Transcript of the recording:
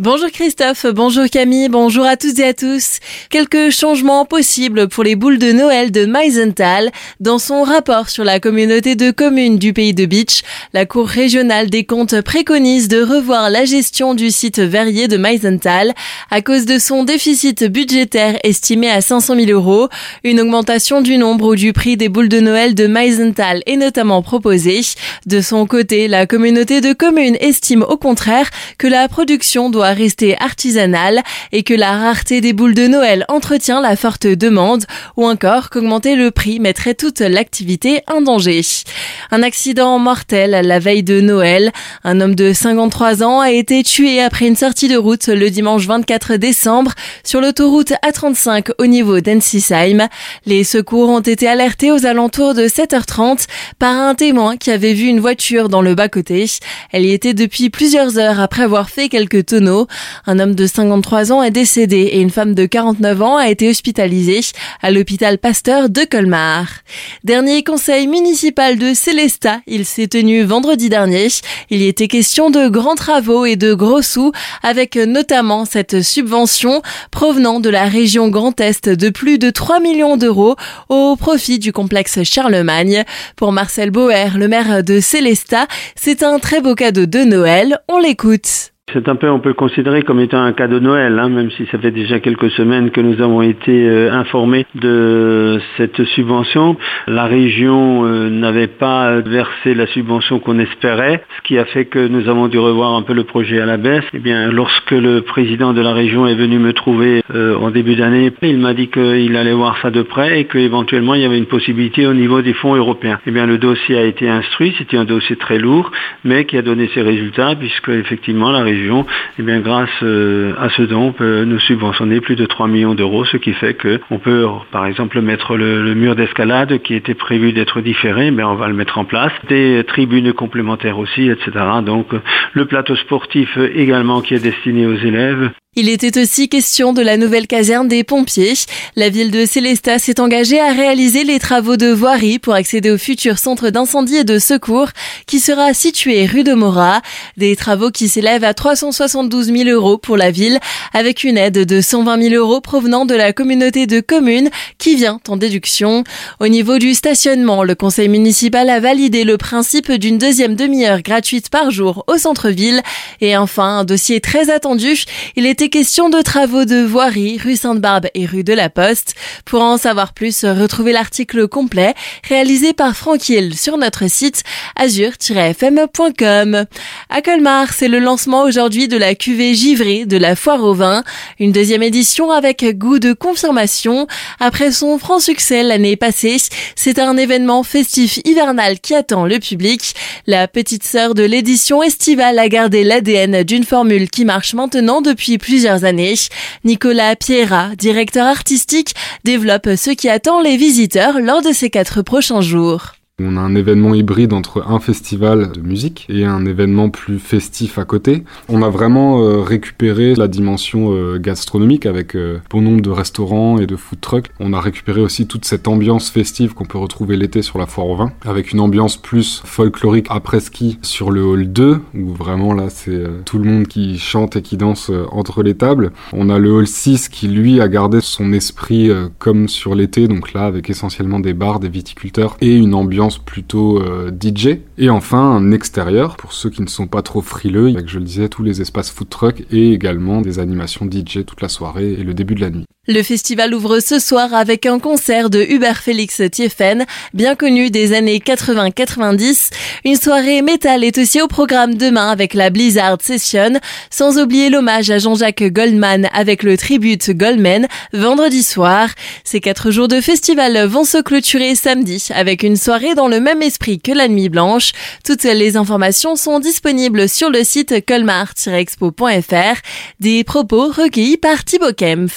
Bonjour Christophe, bonjour Camille, bonjour à toutes et à tous. Quelques changements possibles pour les boules de Noël de Meisenthal. Dans son rapport sur la communauté de communes du pays de Beach, la Cour régionale des comptes préconise de revoir la gestion du site verrier de Meisenthal à cause de son déficit budgétaire estimé à 500 000 euros. Une augmentation du nombre ou du prix des boules de Noël de Meisenthal est notamment proposée. De son côté, la communauté de communes estime au contraire que la production doit rester artisanale et que la rareté des boules de Noël entretient la forte demande ou encore qu'augmenter le prix mettrait toute l'activité en danger. Un accident mortel la veille de Noël. Un homme de 53 ans a été tué après une sortie de route le dimanche 24 décembre sur l'autoroute A35 au niveau d'Ensisheim. Les secours ont été alertés aux alentours de 7h30 par un témoin qui avait vu une voiture dans le bas-côté. Elle y était depuis plusieurs heures après avoir fait quelques tonneaux un homme de 53 ans est décédé et une femme de 49 ans a été hospitalisée à l'hôpital Pasteur de Colmar. Dernier conseil municipal de Célestat, il s'est tenu vendredi dernier. Il y était question de grands travaux et de gros sous avec notamment cette subvention provenant de la région Grand Est de plus de 3 millions d'euros au profit du complexe Charlemagne. Pour Marcel Bauer, le maire de Célestat, c'est un très beau cadeau de Noël. On l'écoute. C'est un peu, on peut considérer comme étant un cadeau de Noël, hein, même si ça fait déjà quelques semaines que nous avons été euh, informés de cette subvention. La région euh, n'avait pas versé la subvention qu'on espérait, ce qui a fait que nous avons dû revoir un peu le projet à la baisse. Eh bien, lorsque le président de la région est venu me trouver euh, en début d'année, il m'a dit qu'il allait voir ça de près et qu'éventuellement il y avait une possibilité au niveau des fonds européens. Eh bien, le dossier a été instruit, c'était un dossier très lourd, mais qui a donné ses résultats puisque effectivement la région et eh bien, grâce euh, à ce don, on peut nous subventionner plus de 3 millions d'euros, ce qui fait qu'on peut, par exemple, mettre le, mur d'escalade qui était prévu d'être différé, mais on va le mettre en place. Des tribunes complémentaires aussi, etc. Donc, le plateau sportif également qui est destiné aux élèves. Il était aussi question de la nouvelle caserne des pompiers. La ville de Célestat s'est engagée à réaliser les travaux de voirie pour accéder au futur centre d'incendie et de secours qui sera situé rue de Morat. Des travaux qui s'élèvent à 372 000 euros pour la ville avec une aide de 120 000 euros provenant de la communauté de communes qui vient en déduction. Au niveau du stationnement, le conseil municipal a validé le principe d'une deuxième demi-heure gratuite par jour au centre-ville. Et enfin, un dossier très attendu, il était question de travaux de voirie, rue Sainte-Barbe et rue de la Poste. Pour en savoir plus, retrouvez l'article complet réalisé par Franck Hill sur notre site azur-fm.com. À Colmar, c'est le lancement aujourd'hui de la cuvée givrée de la foire au vin, une deuxième édition avec goût de confirmation. Après son franc succès l'année passée, c'est un événement festif hivernal qui attend le public. La petite sœur de l'édition estivale a gardé l'ADN d'une formule qui marche maintenant depuis plusieurs plusieurs années. Nicolas Piera, directeur artistique, développe ce qui attend les visiteurs lors de ces quatre prochains jours. On a un événement hybride entre un festival de musique et un événement plus festif à côté. On a vraiment euh, récupéré la dimension euh, gastronomique avec euh, bon nombre de restaurants et de food trucks. On a récupéré aussi toute cette ambiance festive qu'on peut retrouver l'été sur la foire au vin, avec une ambiance plus folklorique après ski sur le hall 2, où vraiment là c'est tout le monde qui chante et qui danse entre les tables. On a le hall 6 qui lui a gardé son esprit comme sur l'été, donc là avec essentiellement des bars, des viticulteurs et une plutôt euh, DJ. Et enfin, un extérieur, pour ceux qui ne sont pas trop frileux, avec, je le disais, tous les espaces food truck et également des animations DJ toute la soirée et le début de la nuit. Le festival ouvre ce soir avec un concert de Hubert Félix Thieffen, bien connu des années 80-90. Une soirée métal est aussi au programme demain avec la Blizzard Session, sans oublier l'hommage à Jean-Jacques Goldman avec le tribute Goldman vendredi soir. Ces quatre jours de festival vont se clôturer samedi avec une soirée dans le même esprit que la Nuit Blanche. Toutes les informations sont disponibles sur le site colmar-expo.fr. Des propos recueillis par Thibaut Kempf.